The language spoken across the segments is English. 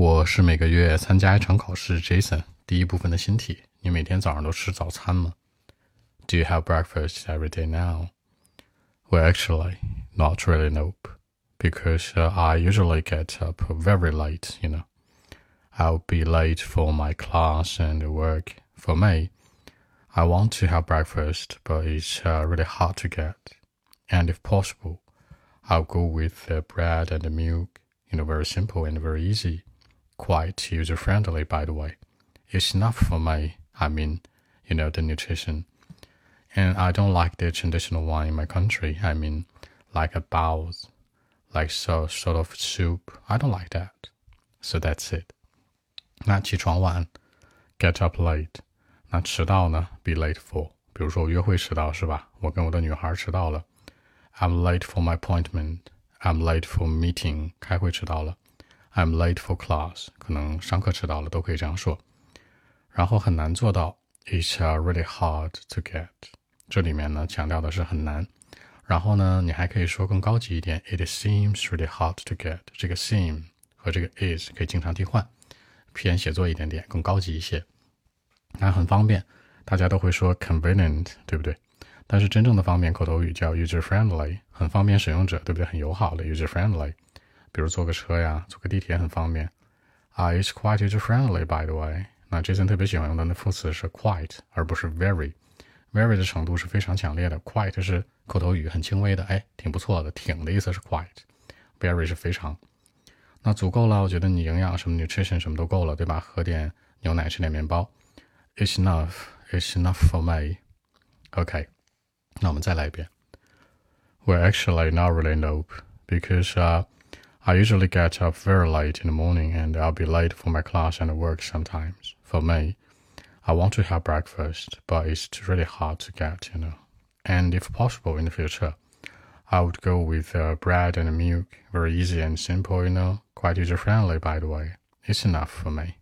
我是每个月参加一场考试，Jason。第一部分的新题：你每天早上都吃早餐吗？Do you have breakfast every day now? Well, actually, not really. Nope, because uh, I usually get up very late. You know, I'll be late for my class and work. For me, I want to have breakfast, but it's uh, really hard to get. And if possible, I'll go with uh, bread and milk. You know, very simple and very easy quite user friendly, by the way. It's enough for my, I mean, you know, the nutrition. And I don't like the traditional one in my country. I mean, like a bowl, like so sort of soup. I don't like that. So that's it. 那起床晚，get up late。那迟到呢？be late for。比如说我约会迟到是吧？我跟我的女孩迟到了。I'm late for my appointment. I'm late for meeting. 开会迟到了。 I'm late for class，可能上课迟到了，都可以这样说。然后很难做到，It's really hard to get。这里面呢强调的是很难。然后呢，你还可以说更高级一点，It seems really hard to get。这个 seem 和这个 is 可以经常替换，偏写作一点点，更高级一些。那很方便，大家都会说 convenient，对不对？但是真正的方便口头语叫 user friendly，很方便使用者，对不对？很友好的 user friendly。比如坐个车呀，坐个地铁很方便。啊，It's quite user friendly, by the way。那 Jason 特别喜欢用的那副词是 quite，而不是 very。very 的程度是非常强烈的，quite 是口头语，很轻微的，哎，挺不错的，挺的意思是 quite。very 是非常。那足够了，我觉得你营养什么 nutrition 什么都够了，对吧？喝点牛奶，吃点面包。It's enough. It's enough for me. OK，那我们再来一遍。We're actually, not really nope, because uh. I usually get up very late in the morning and I'll be late for my class and work sometimes. For me, I want to have breakfast, but it's really hard to get, you know. And if possible in the future, I would go with uh, bread and milk, very easy and simple, you know, quite user friendly, by the way. It's enough for me.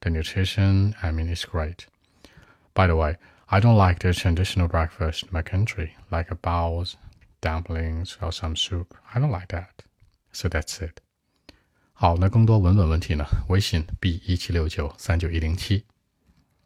The nutrition, I mean, it's great. By the way, I don't like the traditional breakfast in my country, like a bowls, dumplings, or some soup. I don't like that. So that's it。好，那更多文本问题呢？微信 b 一七六九三九一零七。